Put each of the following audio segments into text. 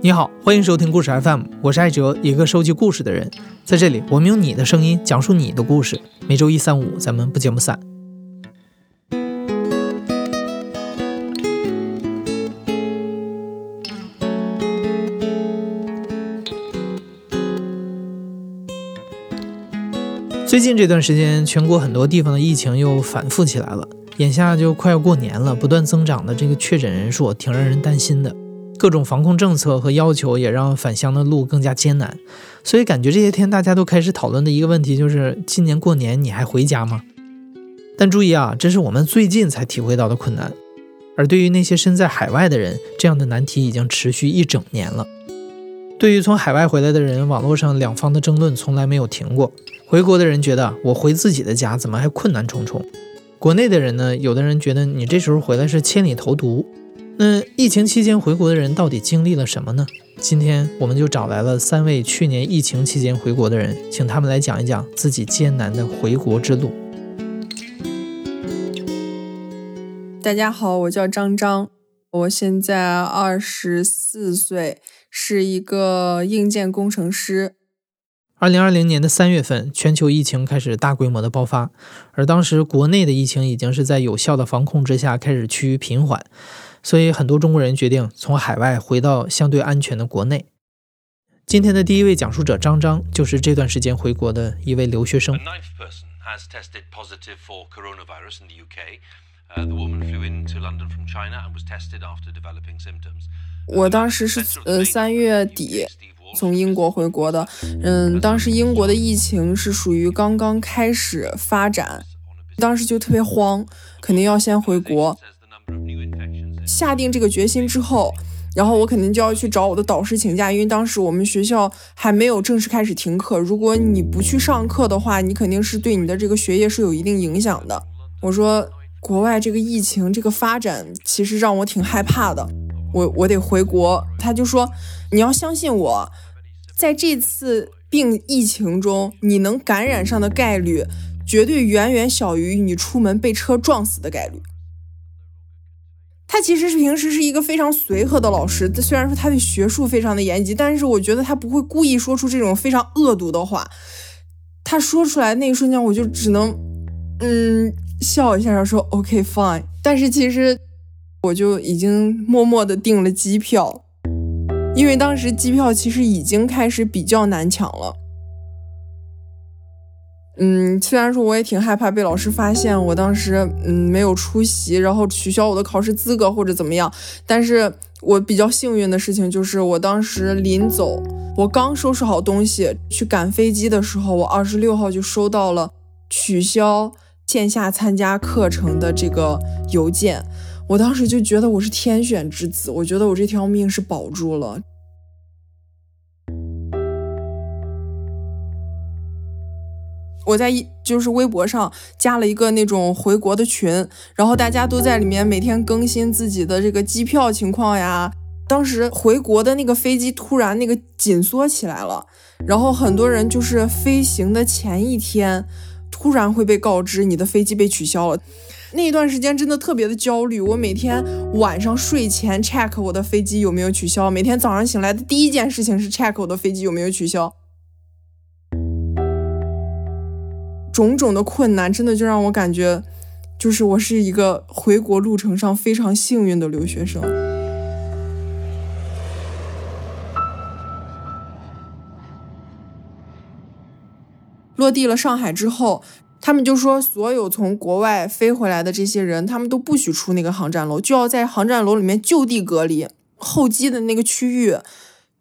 你好，欢迎收听故事 FM，我是艾哲，一个收集故事的人。在这里，我们用你的声音讲述你的故事。每周一、三、五，咱们不见不散。最近这段时间，全国很多地方的疫情又反复起来了。眼下就快要过年了，不断增长的这个确诊人数，挺让人担心的。各种防控政策和要求也让返乡的路更加艰难，所以感觉这些天大家都开始讨论的一个问题就是：今年过年你还回家吗？但注意啊，这是我们最近才体会到的困难，而对于那些身在海外的人，这样的难题已经持续一整年了。对于从海外回来的人，网络上两方的争论从来没有停过。回国的人觉得我回自己的家怎么还困难重重？国内的人呢，有的人觉得你这时候回来是千里投毒。那疫情期间回国的人到底经历了什么呢？今天我们就找来了三位去年疫情期间回国的人，请他们来讲一讲自己艰难的回国之路。大家好，我叫张张，我现在二十四岁，是一个硬件工程师。二零二零年的三月份，全球疫情开始大规模的爆发，而当时国内的疫情已经是在有效的防控之下开始趋于平缓。所以，很多中国人决定从海外回到相对安全的国内。今天的第一位讲述者张张，就是这段时间回国的一位留学生。我当时是呃三月底从英国回国的，嗯，当时英国的疫情是属于刚刚开始发展，当时就特别慌，肯定要先回国。下定这个决心之后，然后我肯定就要去找我的导师请假，因为当时我们学校还没有正式开始停课。如果你不去上课的话，你肯定是对你的这个学业是有一定影响的。我说，国外这个疫情这个发展其实让我挺害怕的，我我得回国。他就说，你要相信我，在这次病疫情中，你能感染上的概率绝对远远小于你出门被车撞死的概率。他其实是平时是一个非常随和的老师，虽然说他对学术非常的严谨，但是我觉得他不会故意说出这种非常恶毒的话。他说出来那一瞬间，我就只能嗯笑一下，然后说 OK fine。但是其实我就已经默默的订了机票，因为当时机票其实已经开始比较难抢了。嗯，虽然说我也挺害怕被老师发现我当时嗯没有出席，然后取消我的考试资格或者怎么样，但是我比较幸运的事情就是我当时临走，我刚收拾好东西去赶飞机的时候，我二十六号就收到了取消线下参加课程的这个邮件，我当时就觉得我是天选之子，我觉得我这条命是保住了。我在一就是微博上加了一个那种回国的群，然后大家都在里面每天更新自己的这个机票情况呀。当时回国的那个飞机突然那个紧缩起来了，然后很多人就是飞行的前一天突然会被告知你的飞机被取消了，那一段时间真的特别的焦虑。我每天晚上睡前 check 我的飞机有没有取消，每天早上醒来的第一件事情是 check 我的飞机有没有取消。种种的困难，真的就让我感觉，就是我是一个回国路程上非常幸运的留学生。落地了上海之后，他们就说，所有从国外飞回来的这些人，他们都不许出那个航站楼，就要在航站楼里面就地隔离。候机的那个区域，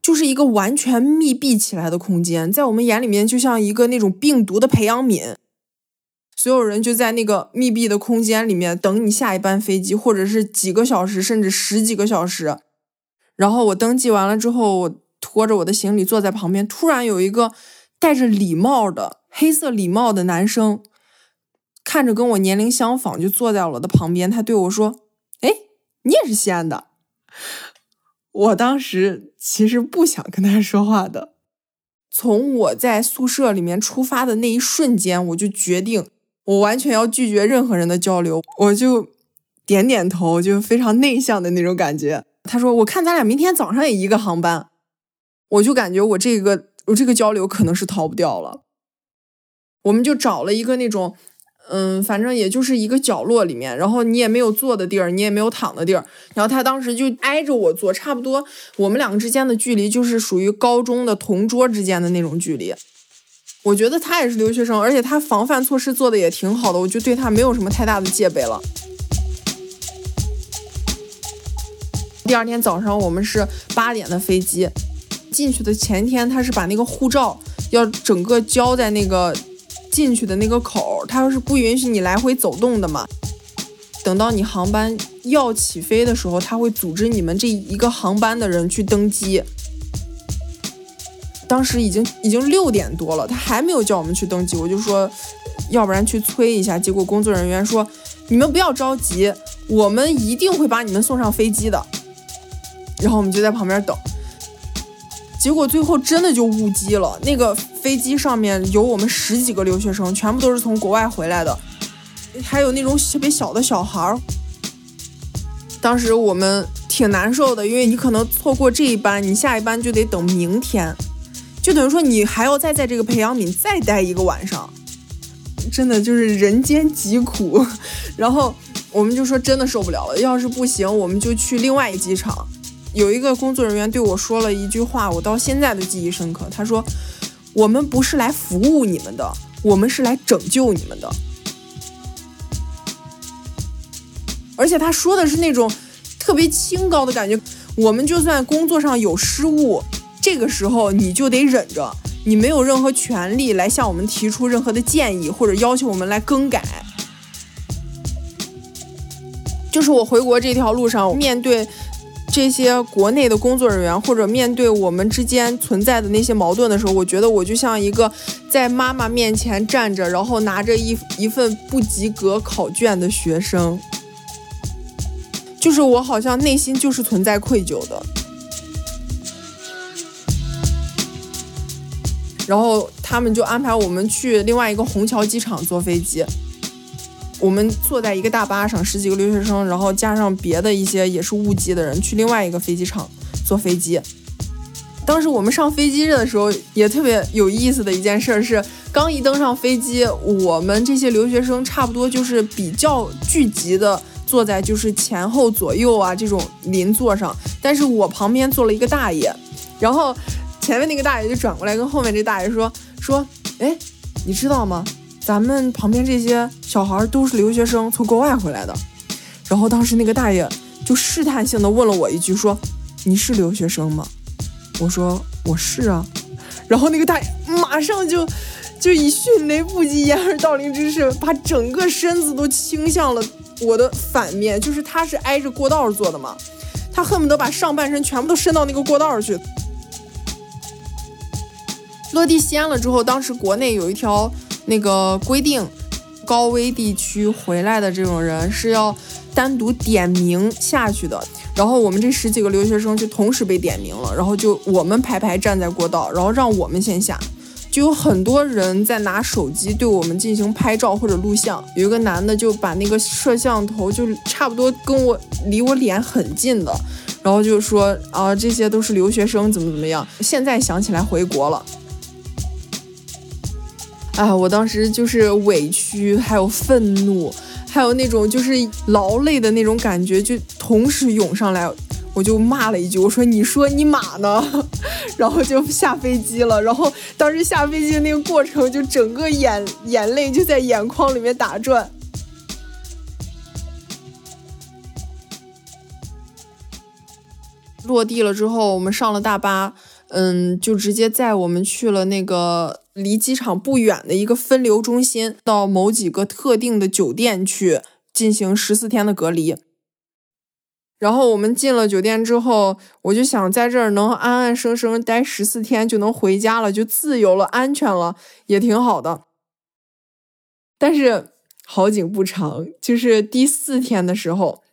就是一个完全密闭起来的空间，在我们眼里面，就像一个那种病毒的培养皿。所有人就在那个密闭的空间里面等你下一班飞机，或者是几个小时，甚至十几个小时。然后我登记完了之后，我拖着我的行李坐在旁边，突然有一个戴着礼帽的黑色礼帽的男生，看着跟我年龄相仿，就坐在我的旁边。他对我说：“哎，你也是西安的？”我当时其实不想跟他说话的。从我在宿舍里面出发的那一瞬间，我就决定。我完全要拒绝任何人的交流，我就点点头，就非常内向的那种感觉。他说我看咱俩明天早上也一个航班，我就感觉我这个我这个交流可能是逃不掉了。我们就找了一个那种。嗯，反正也就是一个角落里面，然后你也没有坐的地儿，你也没有躺的地儿。然后他当时就挨着我坐，差不多我们两个之间的距离就是属于高中的同桌之间的那种距离。我觉得他也是留学生，而且他防范措施做的也挺好的，我就对他没有什么太大的戒备了。第二天早上我们是八点的飞机，进去的前天他是把那个护照要整个交在那个。进去的那个口，他要是不允许你来回走动的嘛。等到你航班要起飞的时候，他会组织你们这一个航班的人去登机。当时已经已经六点多了，他还没有叫我们去登机，我就说，要不然去催一下。结果工作人员说，你们不要着急，我们一定会把你们送上飞机的。然后我们就在旁边等。结果最后真的就误机了，那个飞机上面有我们十几个留学生，全部都是从国外回来的，还有那种特别小的小孩儿。当时我们挺难受的，因为你可能错过这一班，你下一班就得等明天，就等于说你还要再在这个培养皿再待一个晚上，真的就是人间疾苦。然后我们就说真的受不了了，要是不行，我们就去另外一机场。有一个工作人员对我说了一句话，我到现在都记忆深刻。他说：“我们不是来服务你们的，我们是来拯救你们的。”而且他说的是那种特别清高的感觉。我们就算工作上有失误，这个时候你就得忍着，你没有任何权利来向我们提出任何的建议或者要求我们来更改。就是我回国这条路上面对。这些国内的工作人员，或者面对我们之间存在的那些矛盾的时候，我觉得我就像一个在妈妈面前站着，然后拿着一一份不及格考卷的学生，就是我好像内心就是存在愧疚的。然后他们就安排我们去另外一个虹桥机场坐飞机。我们坐在一个大巴上，十几个留学生，然后加上别的一些也是误机的人，去另外一个飞机场坐飞机。当时我们上飞机的时候，也特别有意思的一件事是，刚一登上飞机，我们这些留学生差不多就是比较聚集的坐在就是前后左右啊这种邻座上，但是我旁边坐了一个大爷，然后前面那个大爷就转过来跟后面这大爷说说，哎，你知道吗？咱们旁边这些小孩都是留学生，从国外回来的。然后当时那个大爷就试探性的问了我一句，说：“你是留学生吗？”我说：“我是啊。”然后那个大爷马上就就以迅雷不及掩耳盗铃之势，把整个身子都倾向了我的反面，就是他是挨着过道坐的嘛，他恨不得把上半身全部都伸到那个过道去。落地西安了之后，当时国内有一条。那个规定，高危地区回来的这种人是要单独点名下去的。然后我们这十几个留学生就同时被点名了，然后就我们排排站在过道，然后让我们先下。就有很多人在拿手机对我们进行拍照或者录像。有一个男的就把那个摄像头就差不多跟我离我脸很近的，然后就说啊这些都是留学生怎么怎么样。现在想起来回国了。哎，我当时就是委屈，还有愤怒，还有那种就是劳累的那种感觉，就同时涌上来，我就骂了一句，我说：“你说你马呢？” 然后就下飞机了。然后当时下飞机的那个过程，就整个眼眼泪就在眼眶里面打转。落地了之后，我们上了大巴，嗯，就直接载我们去了那个。离机场不远的一个分流中心，到某几个特定的酒店去进行十四天的隔离。然后我们进了酒店之后，我就想在这儿能安安生生待十四天就能回家了，就自由了，安全了，也挺好的。但是好景不长，就是第四天的时候，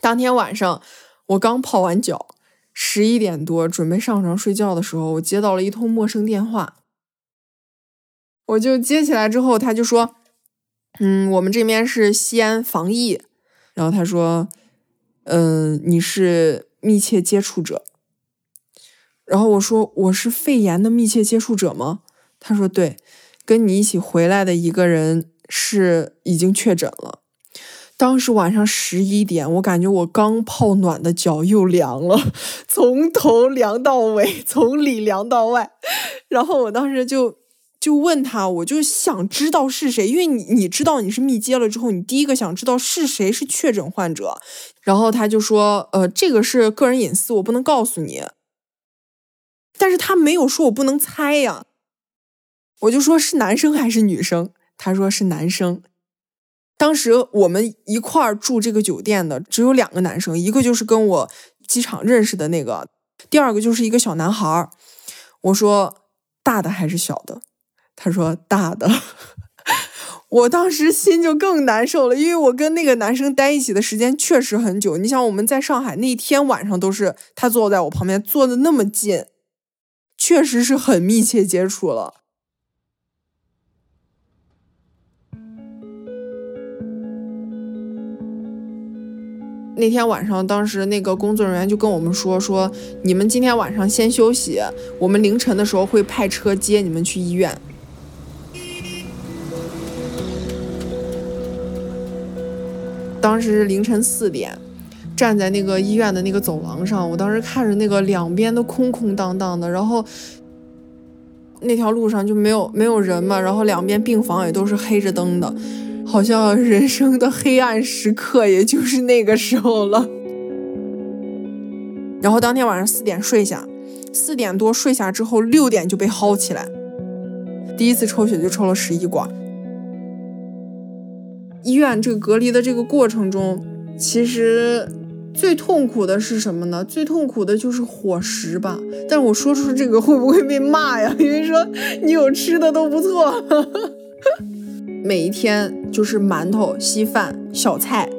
当天晚上我刚泡完脚，十一点多准备上床睡觉的时候，我接到了一通陌生电话。我就接起来之后，他就说：“嗯，我们这边是西安防疫。”然后他说：“嗯，你是密切接触者。然后我说我是肺炎的密切接触者吗？他说对，跟你一起回来的一个人是已经确诊了。当时晚上十一点，我感觉我刚泡暖的脚又凉了，从头凉到尾，从里凉到外。然后我当时就就问他，我就想知道是谁，因为你你知道你是密接了之后，你第一个想知道是谁是确诊患者。然后他就说，呃，这个是个人隐私，我不能告诉你。但是他没有说我不能猜呀，我就说是男生还是女生，他说是男生。当时我们一块住这个酒店的只有两个男生，一个就是跟我机场认识的那个，第二个就是一个小男孩。我说大的还是小的？他说大的。我当时心就更难受了，因为我跟那个男生待一起的时间确实很久。你想我们在上海那一天晚上都是他坐在我旁边，坐的那么近。确实是很密切接触了。那天晚上，当时那个工作人员就跟我们说：“说你们今天晚上先休息，我们凌晨的时候会派车接你们去医院。”当时凌晨四点。站在那个医院的那个走廊上，我当时看着那个两边都空空荡荡的，然后那条路上就没有没有人嘛，然后两边病房也都是黑着灯的，好像人生的黑暗时刻也就是那个时候了。然后当天晚上四点睡下，四点多睡下之后，六点就被薅起来，第一次抽血就抽了十一管。医院这个隔离的这个过程中，其实。最痛苦的是什么呢？最痛苦的就是伙食吧。但是我说出这个会不会被骂呀？因为说你有吃的都不错。每一天就是馒头、稀饭、小菜，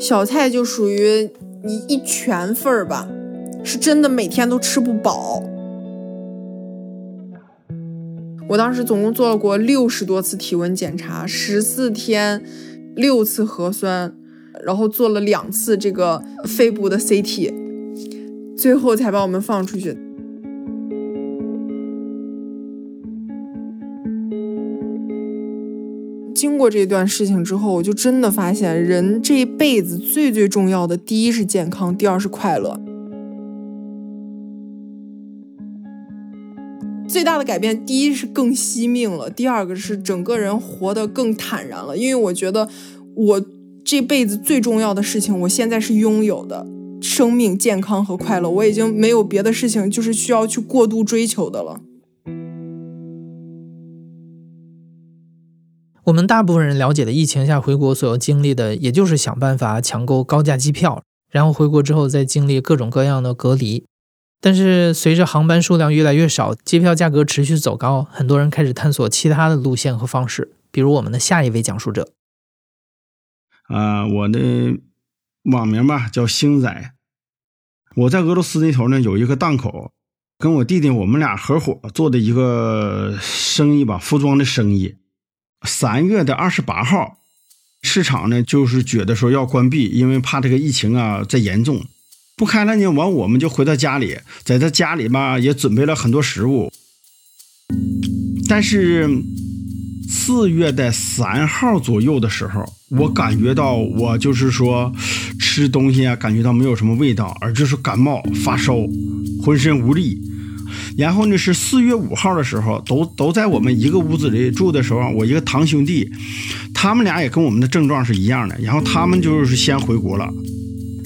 小菜就属于你一拳份儿吧，是真的每天都吃不饱。我当时总共做了过六十多次体温检查，十四天六次核酸。然后做了两次这个肺部的 CT，最后才把我们放出去。经过这段事情之后，我就真的发现，人这一辈子最最重要的，第一是健康，第二是快乐。最大的改变，第一是更惜命了，第二个是整个人活得更坦然了。因为我觉得我。这辈子最重要的事情，我现在是拥有的生命、健康和快乐。我已经没有别的事情，就是需要去过度追求的了。我们大部分人了解的疫情下回国所要经历的，也就是想办法抢购高价机票，然后回国之后再经历各种各样的隔离。但是随着航班数量越来越少，机票价格持续走高，很多人开始探索其他的路线和方式，比如我们的下一位讲述者。啊，我的网名吧叫星仔。我在俄罗斯那头呢有一个档口，跟我弟弟我们俩合伙做的一个生意吧，服装的生意。三月的二十八号，市场呢就是觉得说要关闭，因为怕这个疫情啊再严重，不开了呢。完我们就回到家里，在他家里吧也准备了很多食物，但是。四月的三号左右的时候，我感觉到我就是说吃东西啊，感觉到没有什么味道，而就是感冒发烧，浑身无力。然后呢，是四月五号的时候，都都在我们一个屋子里住的时候，我一个堂兄弟，他们俩也跟我们的症状是一样的。然后他们就是先回国了，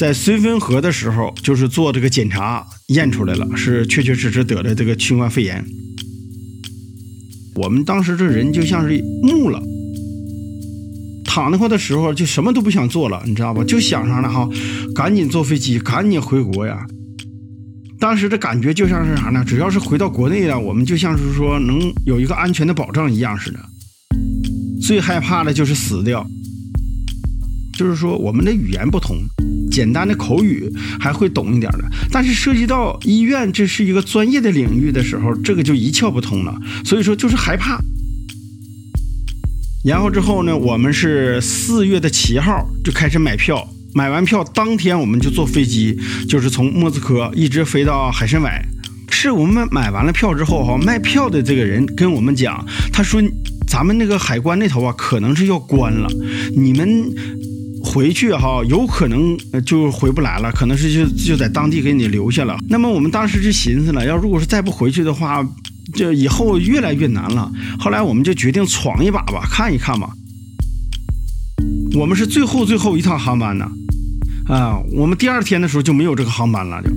在绥芬河的时候，就是做这个检查，验出来了，是确确实实得了这个新冠肺炎。我们当时这人就像是木了，躺那块的时候就什么都不想做了，你知道吧？就想上了哈，赶紧坐飞机，赶紧回国呀。当时的感觉就像是啥呢？只要是回到国内了，我们就像是说能有一个安全的保障一样似的。最害怕的就是死掉，就是说我们的语言不同。简单的口语还会懂一点的，但是涉及到医院，这是一个专业的领域的时候，这个就一窍不通了。所以说就是害怕。然后之后呢，我们是四月的七号就开始买票，买完票当天我们就坐飞机，就是从莫斯科一直飞到海参崴。是我们买完了票之后哈，卖票的这个人跟我们讲，他说咱们那个海关那头啊，可能是要关了，你们回去哈，有可能就回不来了，可能是就就在当地给你留下了。那么我们当时就寻思了，要如果是再不回去的话，就以后越来越难了。后来我们就决定闯一把吧，看一看吧。我们是最后最后一趟航班呢，啊，我们第二天的时候就没有这个航班了，就。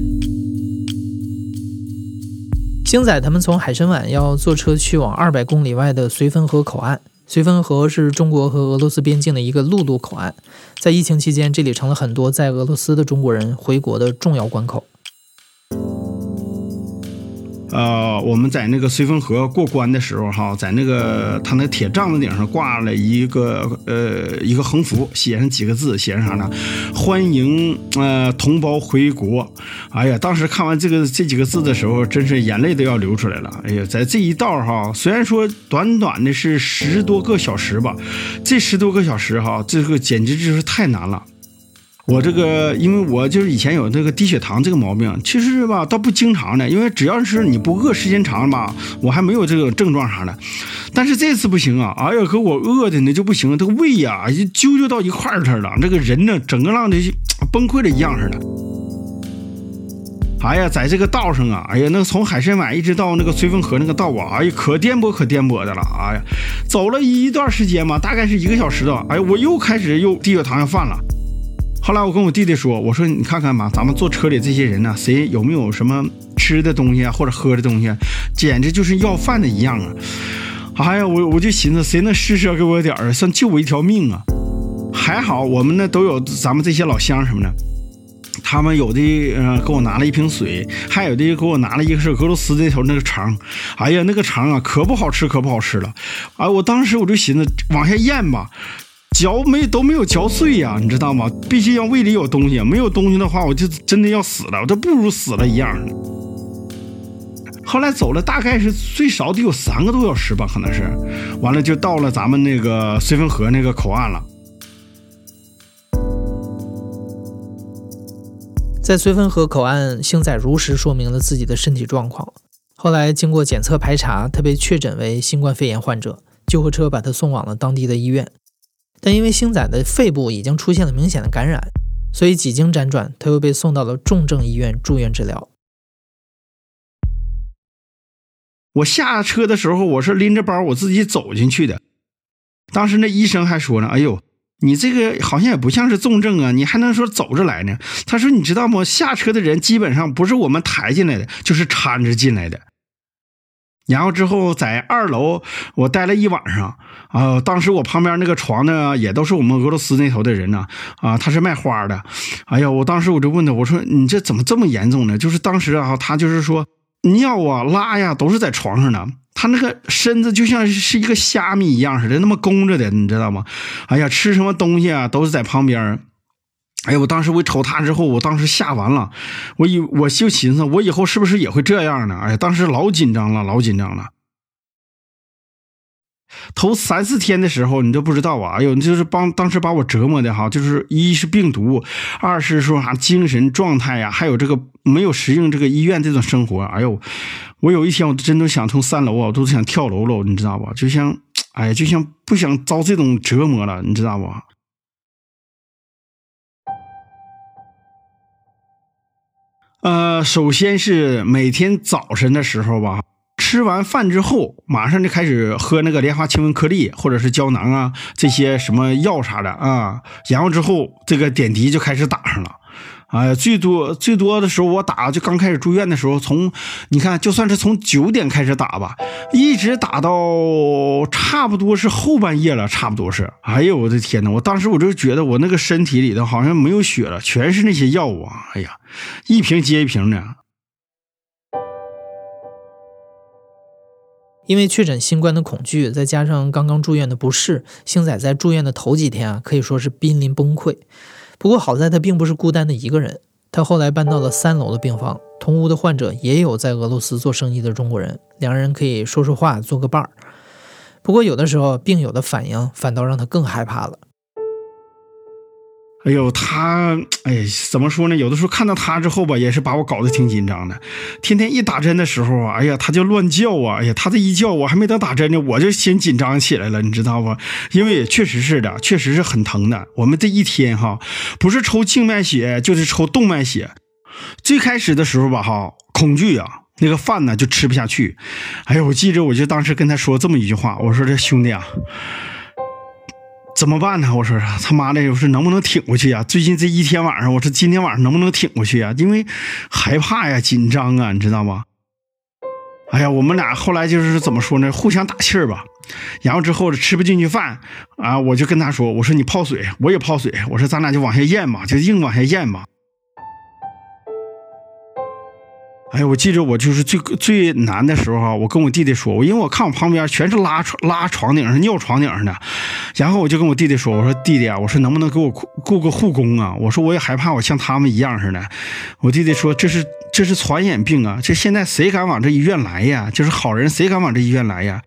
星仔他们从海参崴要坐车去往二百公里外的绥芬河口岸。绥芬河是中国和俄罗斯边境的一个陆路口岸，在疫情期间，这里成了很多在俄罗斯的中国人回国的重要关口。呃，我们在那个绥芬河过关的时候，哈，在那个他那铁帐子顶上挂了一个呃一个横幅，写上几个字，写上啥呢？欢迎呃同胞回国。哎呀，当时看完这个这几个字的时候，真是眼泪都要流出来了。哎呀，在这一道哈，虽然说短短的是十多个小时吧，这十多个小时哈，这个简直就是太难了。我这个，因为我就是以前有这个低血糖这个毛病，其实吧倒不经常的，因为只要是你不饿时间长吧，我还没有这个症状啥的。但是这次不行啊，哎呀，给我饿的那就不行，这个胃呀就揪揪到一块儿去了，这个人呢整个让的崩溃了一样似的。哎呀，在这个道上啊，哎呀，那从海参崴一直到那个绥芬河那个道啊，哎呀，可颠簸可颠簸的了，哎呀，走了一段时间嘛，大概是一个小时的，哎，我又开始又低血糖要犯了。后来我跟我弟弟说：“我说你看看吧，咱们坐车里这些人呢，谁有没有什么吃的东西啊，或者喝的东西，简直就是要饭的一样啊！哎呀，我我就寻思，谁能施舍给我点儿，算救我一条命啊！还好我们那都有咱们这些老乡什么的，他们有的呃给我拿了一瓶水，还有的给我拿了一个是俄罗斯那头那个肠。哎呀，那个肠啊可不好吃，可不好吃了！哎，我当时我就寻思往下咽吧。”嚼没都没有嚼碎呀，你知道吗？必须要胃里有东西，没有东西的话，我就真的要死了，我都不如死了一样。后来走了大概是最少得有三个多小时吧，可能是，完了就到了咱们那个绥芬河那个口岸了。在绥芬河口岸，星仔如实说明了自己的身体状况。后来经过检测排查，他被确诊为新冠肺炎患者，救护车把他送往了当地的医院。但因为星仔的肺部已经出现了明显的感染，所以几经辗转，他又被送到了重症医院住院治疗。我下车的时候，我是拎着包我自己走进去的。当时那医生还说呢：“哎呦，你这个好像也不像是重症啊，你还能说走着来呢？”他说：“你知道吗？下车的人基本上不是我们抬进来的，就是搀着进来的。”然后之后在二楼我待了一晚上啊，当时我旁边那个床呢也都是我们俄罗斯那头的人呢啊，他是卖花的，哎呀，我当时我就问他，我说你这怎么这么严重呢？就是当时啊，他就是说尿啊拉呀都是在床上呢，他那个身子就像是一个虾米一样似的，那么弓着的，你知道吗？哎呀，吃什么东西啊都是在旁边。哎呀，我当时我瞅他之后，我当时吓完了，我以我就寻思，我以后是不是也会这样呢？哎呀，当时老紧张了，老紧张了。头三四天的时候，你都不知道啊！哎呦，就是帮当时把我折磨的哈，就是一是病毒，二是说啥精神状态呀，还有这个没有适应这个医院这种生活。哎呦，我有一天我真的想从三楼啊，我都想跳楼了，你知道吧？就像，哎，就像不想遭这种折磨了，你知道不？呃，首先是每天早晨的时候吧，吃完饭之后，马上就开始喝那个莲花清瘟颗粒或者是胶囊啊，这些什么药啥的啊，然后之后这个点滴就开始打上了。哎，最多最多的时候，我打就刚开始住院的时候，从你看，就算是从九点开始打吧，一直打到差不多是后半夜了，差不多是。哎呦，我的天呐，我当时我就觉得我那个身体里头好像没有血了，全是那些药物啊！哎呀，一瓶接一瓶的。因为确诊新冠的恐惧，再加上刚刚住院的不适，星仔在住院的头几天啊，可以说是濒临崩溃。不过好在他并不是孤单的一个人，他后来搬到了三楼的病房，同屋的患者也有在俄罗斯做生意的中国人，两人可以说说话，做个伴儿。不过有的时候病友的反应反倒让他更害怕了。哎呦，他，哎，怎么说呢？有的时候看到他之后吧，也是把我搞得挺紧张的。天天一打针的时候啊，哎呀，他就乱叫啊，哎呀，他这一叫，我还没等打针呢，我就先紧张起来了，你知道不？因为确实是的，确实是很疼的。我们这一天哈，不是抽静脉血，就是抽动脉血。最开始的时候吧，哈，恐惧啊，那个饭呢就吃不下去。哎呦，我记着，我就当时跟他说这么一句话，我说这兄弟啊。怎么办呢？我说他妈的，我说能不能挺过去呀？最近这一天晚上，我说今天晚上能不能挺过去呀？因为害怕呀，紧张啊，你知道吗？哎呀，我们俩后来就是怎么说呢？互相打气儿吧。然后之后吃不进去饭啊，我就跟他说：“我说你泡水，我也泡水。我说咱俩就往下咽吧，就硬往下咽吧。”哎呀，我记着我就是最最难的时候啊，我跟我弟弟说，我因为我看我旁边全是拉床拉床顶上尿床顶上的，然后我就跟我弟弟说，我说弟弟啊，我说能不能给我雇个护工啊？我说我也害怕我像他们一样似的。我弟弟说这是这是传染病啊，这现在谁敢往这医院来呀？就是好人谁敢往这医院来呀？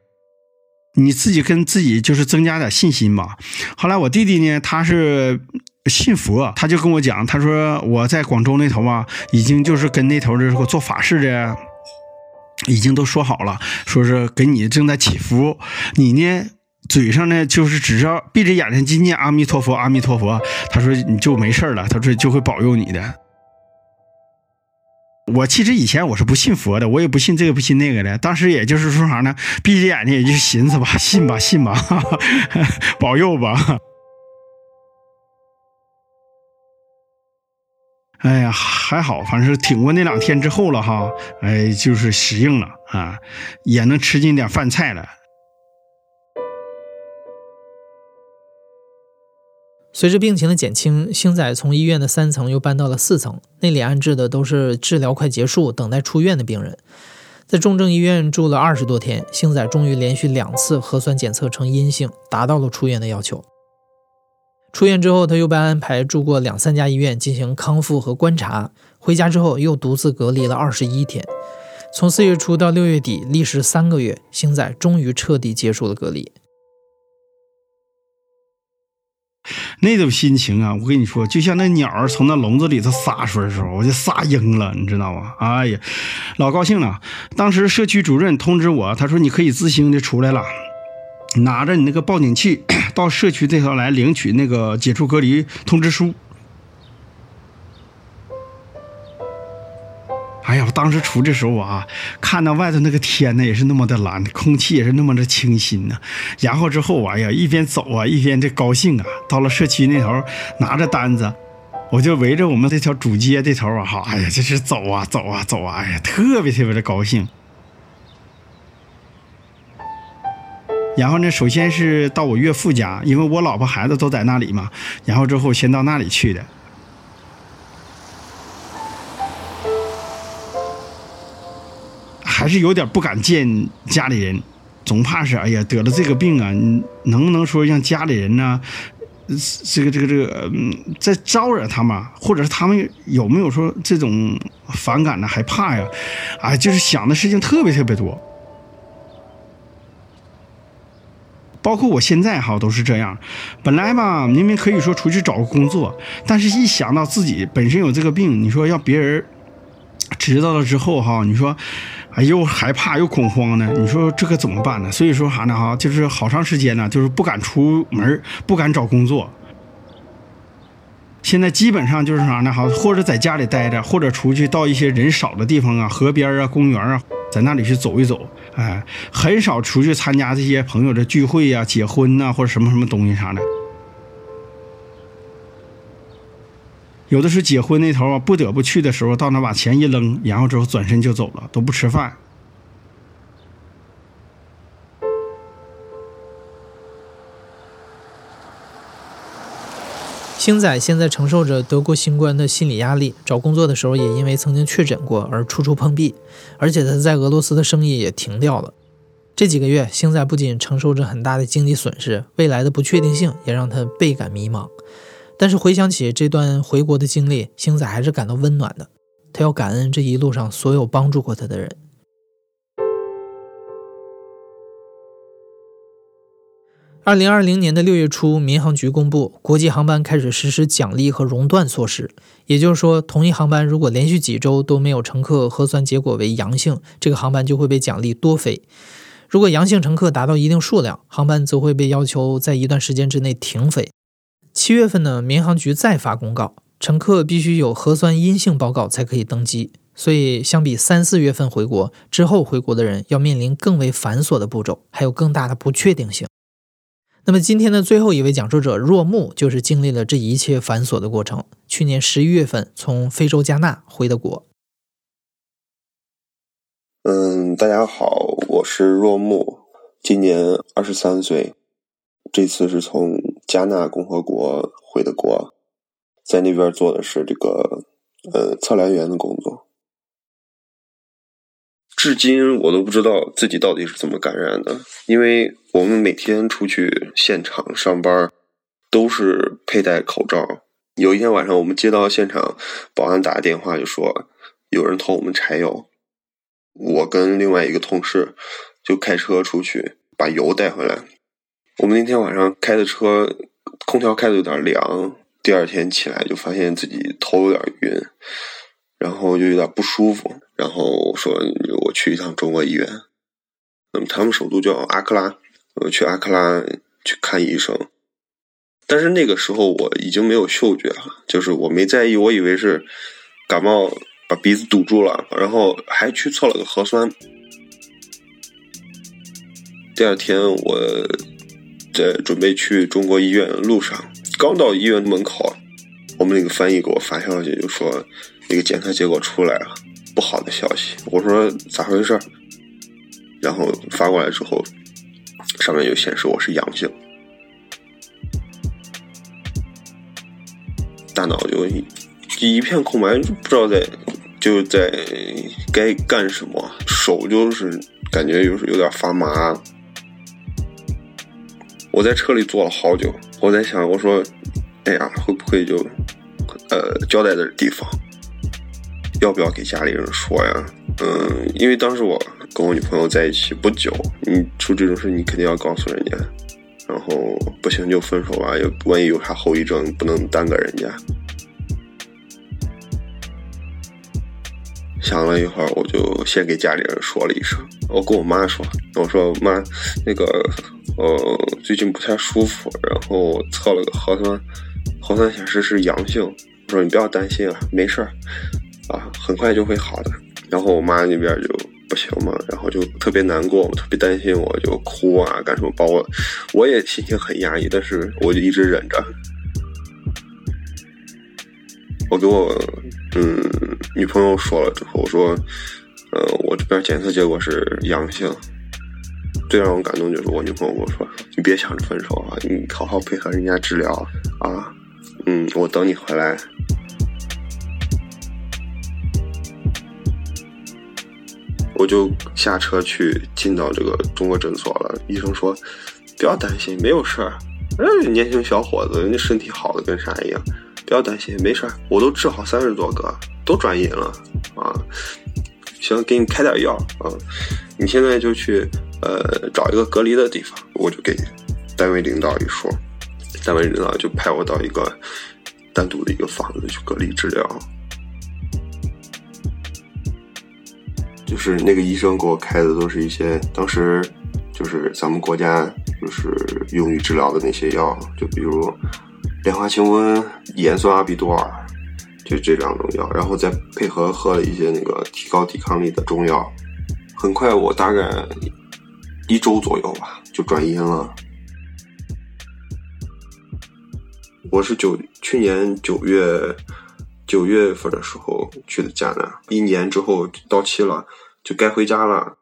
你自己跟自己就是增加点信心吧。后来我弟弟呢，他是。信佛，他就跟我讲，他说我在广州那头啊，已经就是跟那头的这个做法事的，已经都说好了，说是给你正在祈福，你呢嘴上呢就是只要闭着眼睛纪念阿弥陀佛，阿弥陀佛，他说你就没事了，他说就会保佑你的。我其实以前我是不信佛的，我也不信这个不信那个的，当时也就是说啥呢，闭着眼睛也就寻思吧，信吧信吧，保佑吧。哎呀，还好，反正是挺过那两天之后了哈，哎，就是适应了啊，也能吃进点饭菜了。随着病情的减轻，星仔从医院的三层又搬到了四层，那里安置的都是治疗快结束、等待出院的病人。在重症医院住了二十多天，星仔终于连续两次核酸检测呈阴性，达到了出院的要求。出院之后，他又被安排住过两三家医院进行康复和观察。回家之后，又独自隔离了二十一天。从四月初到六月底，历时三个月，星仔终于彻底结束了隔离。那种心情啊，我跟你说，就像那鸟儿从那笼子里头撒出来的时候，我就撒鹰了，你知道吗？哎呀，老高兴了。当时社区主任通知我，他说你可以自行的出来了。拿着你那个报警器到社区这头来领取那个解除隔离通知书。哎呀，我当时出的时候啊，看到外头那个天呢也是那么的蓝，空气也是那么的清新呢。然后之后，哎呀，一边走啊，一边这高兴啊。到了社区那头，拿着单子，我就围着我们这条主街这头啊，哈，哎呀，这是走啊走啊走啊，哎呀，特别特别的高兴。然后呢，首先是到我岳父家，因为我老婆孩子都在那里嘛。然后之后先到那里去的，还是有点不敢见家里人，总怕是哎呀得了这个病啊，能不能说让家里人呢，这个这个这个嗯，再招惹他们，或者是他们有没有说这种反感呢？害怕呀，啊，就是想的事情特别特别多。包括我现在哈都是这样，本来吧明明可以说出去找个工作，但是一想到自己本身有这个病，你说要别人知道了之后哈，你说哎又害怕又恐慌呢，你说这可怎么办呢？所以说啥呢哈，就是好长时间呢，就是不敢出门，不敢找工作。现在基本上就是啥呢哈，或者在家里待着，或者出去到一些人少的地方啊，河边啊，公园啊。在那里去走一走，哎，很少出去参加这些朋友的聚会呀、结婚呐，或者什么什么东西啥的。有的是结婚那头啊，不得不去的时候，到那把钱一扔，然后之后转身就走了，都不吃饭。星仔现在承受着德国新冠的心理压力，找工作的时候也因为曾经确诊过而处处碰壁，而且他在俄罗斯的生意也停掉了。这几个月，星仔不仅承受着很大的经济损失，未来的不确定性也让他倍感迷茫。但是回想起这段回国的经历，星仔还是感到温暖的。他要感恩这一路上所有帮助过他的人。二零二零年的六月初，民航局公布，国际航班开始实施奖励和熔断措施。也就是说，同一航班如果连续几周都没有乘客核酸结果为阳性，这个航班就会被奖励多飞；如果阳性乘客达到一定数量，航班则会被要求在一段时间之内停飞。七月份呢，民航局再发公告，乘客必须有核酸阴性报告才可以登机。所以，相比三四月份回国之后回国的人，要面临更为繁琐的步骤，还有更大的不确定性。那么今天的最后一位讲述者若木，就是经历了这一切繁琐的过程。去年十一月份从非洲加纳回的国。嗯，大家好，我是若木，今年二十三岁，这次是从加纳共和国回的国，在那边做的是这个呃测量员的工作。至今我都不知道自己到底是怎么感染的，因为我们每天出去现场上班，都是佩戴口罩。有一天晚上，我们接到现场保安打的电话，就说有人偷我们柴油。我跟另外一个同事就开车出去把油带回来。我们那天晚上开的车，空调开的有点凉，第二天起来就发现自己头有点晕。然后就有点不舒服，然后说我去一趟中国医院。那么他们首都叫阿克拉，我去阿克拉去看医生。但是那个时候我已经没有嗅觉了，就是我没在意，我以为是感冒把鼻子堵住了，然后还去测了个核酸。第二天我在准备去中国医院的路上，刚到医院门口，我们那个翻译给我发消息就说。那个检测结果出来了，不好的消息。我说咋回事？然后发过来之后，上面就显示我是阳性，大脑就一一片空白，不知道在就在该干什么，手就是感觉有有点发麻。我在车里坐了好久，我在想，我说，哎呀，会不会就呃交代的地方？要不要给家里人说呀？嗯，因为当时我跟我女朋友在一起不久，你出这种事你肯定要告诉人家，然后不行就分手吧，也万一有啥后遗症，不能耽搁人家。想了一会儿，我就先给家里人说了一声，我跟我妈说，我说妈，那个呃最近不太舒服，然后测了个核酸，核酸显示是阳性，我说你不要担心啊，没事儿。啊，很快就会好的。然后我妈那边就不行嘛，然后就特别难过，特别担心，我就哭啊，干什么？把我，我也心情很压抑，但是我就一直忍着。我给我嗯女朋友说了之后，我说，呃，我这边检测结果是阳性。最让我感动就是我女朋友跟我说：“你别想着分手啊，你好好配合人家治疗啊，嗯，我等你回来。”我就下车去进到这个中国诊所了。医生说：“不要担心，没有事儿。哎，年轻小伙子，人家身体好的跟啥一样，不要担心，没事儿。我都治好三十多个，都转阴了啊。行，给你开点药啊。你现在就去呃找一个隔离的地方。我就给单位领导一说，单位领导就派我到一个单独的一个房子去隔离治疗。”就是那个医生给我开的都是一些当时就是咱们国家就是用于治疗的那些药，就比如莲花清瘟、盐酸阿比多尔，就这两种药，然后再配合喝了一些那个提高抵抗力的中药。很快，我大概一周左右吧就转阴了。我是九去年九月。九月份的时候去的加拿大，一年之后到期了，就该回家了。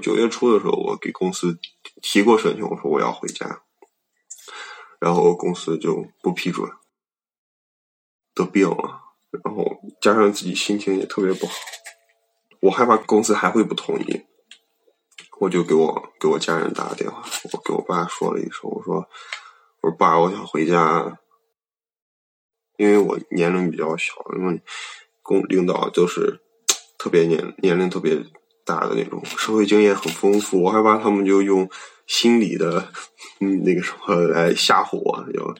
九月初的时候，我给公司提过申请，我说我要回家，然后公司就不批准。得病了，然后加上自己心情也特别不好，我害怕公司还会不同意，我就给我给我家人打个电话，我给我爸说了一声，我说我说爸，我想回家。因为我年龄比较小，因为公领导都是特别年年龄特别大的那种，社会经验很丰富。我害怕他们就用心理的嗯那个什么来吓唬我，就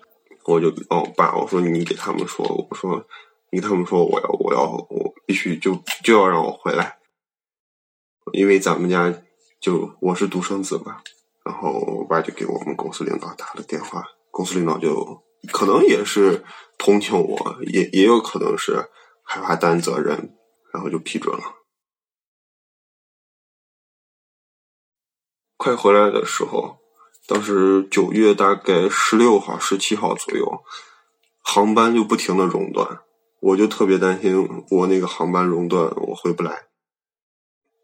我就哦爸，我说你给他们说，我说你给他们说我要我要我必须就就要让我回来，因为咱们家就我是独生子嘛。然后我爸就给我们公司领导打了电话，公司领导就可能也是同情我，也也有可能是害怕担责任，然后就批准了。快回来的时候，当时九月大概十六号、十七号左右，航班就不停的熔断，我就特别担心我那个航班熔断，我回不来。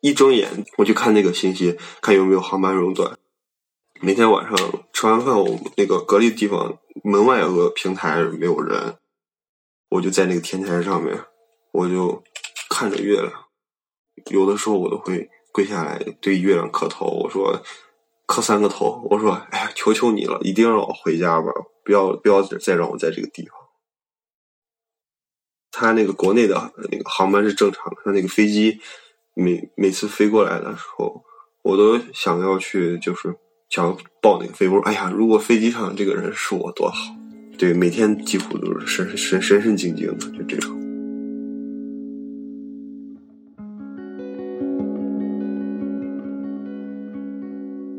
一睁眼我就看那个信息，看有没有航班熔断。每天晚上吃完饭，我那个隔离的地方门外有个平台，没有人，我就在那个天台上面，我就看着月亮。有的时候我都会跪下来对月亮磕头，我说磕三个头，我说哎呀，求求你了，一定让我回家吧，不要不要再让我在这个地方。他那个国内的那个航班是正常的，他那个飞机每每次飞过来的时候，我都想要去就是。想抱那个飞，我说：“哎呀，如果飞机上这个人是我多好。”对，每天几乎都是神神神神经经的，就这种。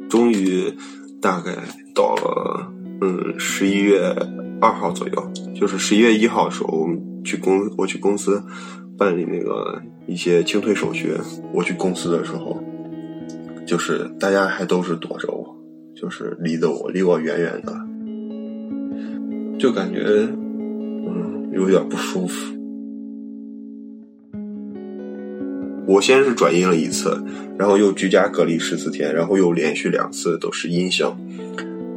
终于，大概到了嗯十一月二号左右，就是十一月一号的时候，我们去公我去公司办理那个一些清退手续。我去公司的时候，就是大家还都是躲着我。就是离得我离我远远的，就感觉嗯有点不舒服。我先是转阴了一次，然后又居家隔离十四天，然后又连续两次都是阴性，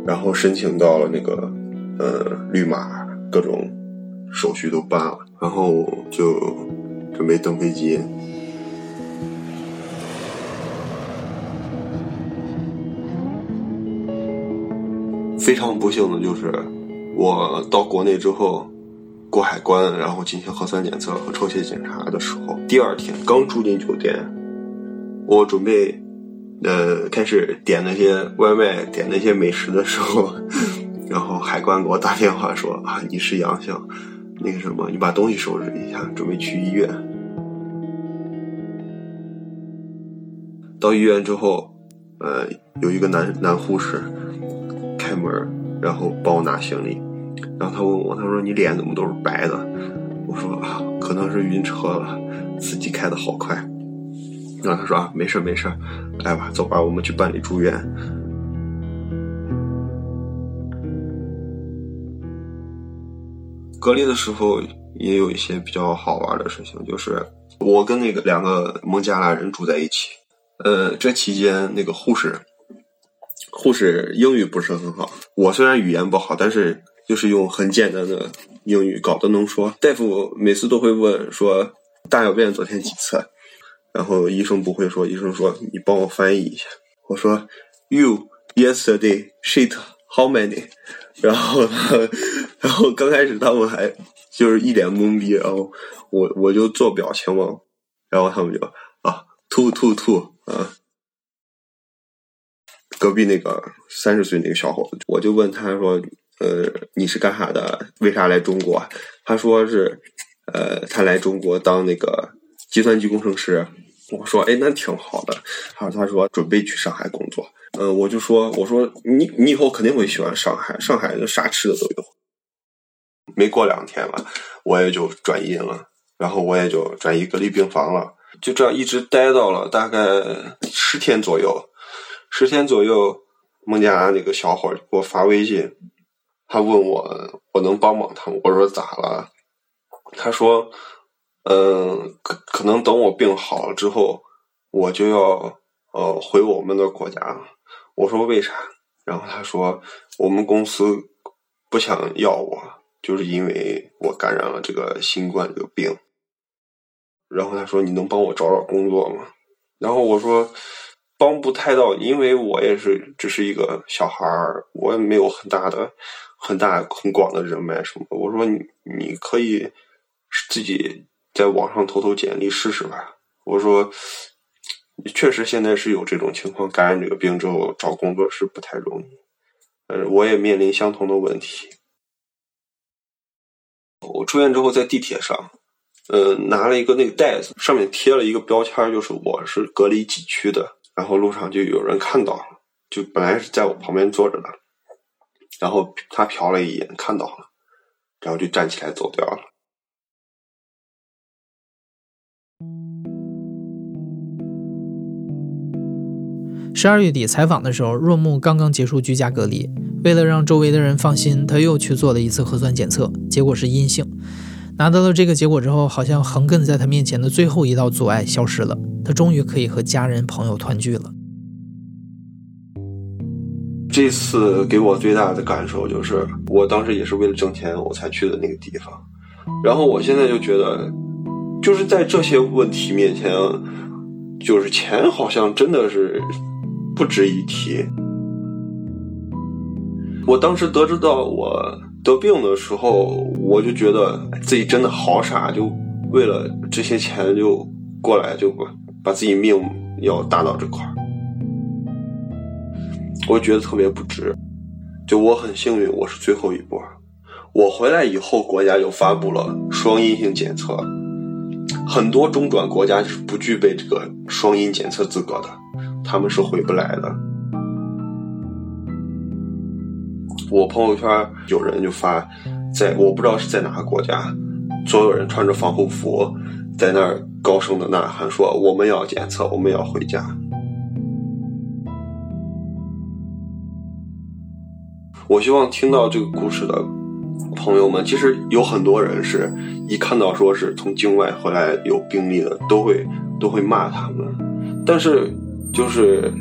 然后申请到了那个呃绿码，各种手续都办了，然后就准备登飞机。非常不幸的就是，我到国内之后，过海关，然后进行核酸检测和抽血检查的时候，第二天刚住进酒店，我准备，呃，开始点那些外卖、点那些美食的时候，然后海关给我打电话说啊，你是阳性，那个什么，你把东西收拾一下，准备去医院。到医院之后，呃，有一个男男护士。开门，然后帮我拿行李，然后他问我，他说你脸怎么都是白的？我说啊，可能是晕车了，司机开的好快。然后他说啊，没事没事，来吧，走吧，我们去办理住院。隔离的时候也有一些比较好玩的事情，就是我跟那个两个孟加拉人住在一起，呃，这期间那个护士。护士英语不是很好，我虽然语言不好，但是就是用很简单的英语搞得能说。大夫每次都会问说大小便昨天几次，然后医生不会说，医生说你帮我翻译一下。我说 You yesterday shit how many？然后然后刚开始他们还就是一脸懵逼，然后我我就做表情嘛，然后他们就啊吐吐吐啊。隔壁那个三十岁那个小伙子，我就问他说：“呃，你是干啥的？为啥来中国？”他说是，呃，他来中国当那个计算机工程师。我说：“哎，那挺好的。”他他说准备去上海工作。嗯，我就说：“我说你你以后肯定会喜欢上海，上海啥吃的都有。”没过两天吧，我也就转阴了，然后我也就转移隔离病房了，就这样一直待到了大概十天左右。十天左右，孟加拉那个小伙给我发微信，他问我我能帮帮他吗？我说咋了？他说，嗯，可可能等我病好了之后，我就要呃回我们的国家。我说为啥？然后他说我们公司不想要我，就是因为我感染了这个新冠这个病。然后他说你能帮我找找工作吗？然后我说。帮不太到，因为我也是只是一个小孩儿，我也没有很大的、很大、很广的人脉什么。我说你你可以自己在网上投投简历试试吧。我说确实现在是有这种情况，感染这个病之后找工作是不太容易。呃，我也面临相同的问题。我出院之后在地铁上，呃，拿了一个那个袋子，上面贴了一个标签，就是我是隔离几区的。然后路上就有人看到了，就本来是在我旁边坐着的，然后他瞟了一眼，看到了，然后就站起来走掉了。十二月底采访的时候，若木刚刚结束居家隔离。为了让周围的人放心，他又去做了一次核酸检测，结果是阴性。拿到了这个结果之后，好像横亘在他面前的最后一道阻碍消失了，他终于可以和家人朋友团聚了。这次给我最大的感受就是，我当时也是为了挣钱我才去的那个地方，然后我现在就觉得，就是在这些问题面前，就是钱好像真的是。不值一提。我当时得知到我得病的时候，我就觉得自己真的好傻，就为了这些钱就过来就把把自己命要搭到这块儿，我觉得特别不值。就我很幸运，我是最后一波。我回来以后，国家就发布了双阴性检测，很多中转国家是不具备这个双阴检测资格的。他们是回不来的。我朋友圈有人就发，在我不知道是在哪个国家，所有人穿着防护服在那儿高声的呐喊，说我们要检测，我们要回家。我希望听到这个故事的朋友们，其实有很多人是一看到说是从境外回来有病例的，都会都会骂他们，但是。就是，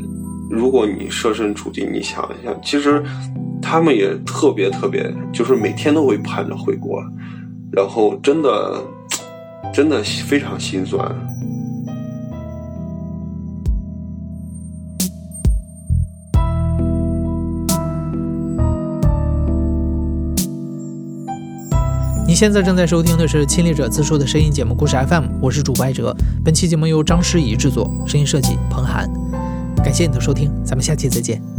如果你设身处地，你想一想，其实他们也特别特别，就是每天都会盼着回国，然后真的真的非常心酸。你现在正在收听的是《亲历者自述》的声音节目故事 FM，我是主播艾哲。本期节目由张诗怡制作，声音设计彭涵。感谢你的收听，咱们下期再见。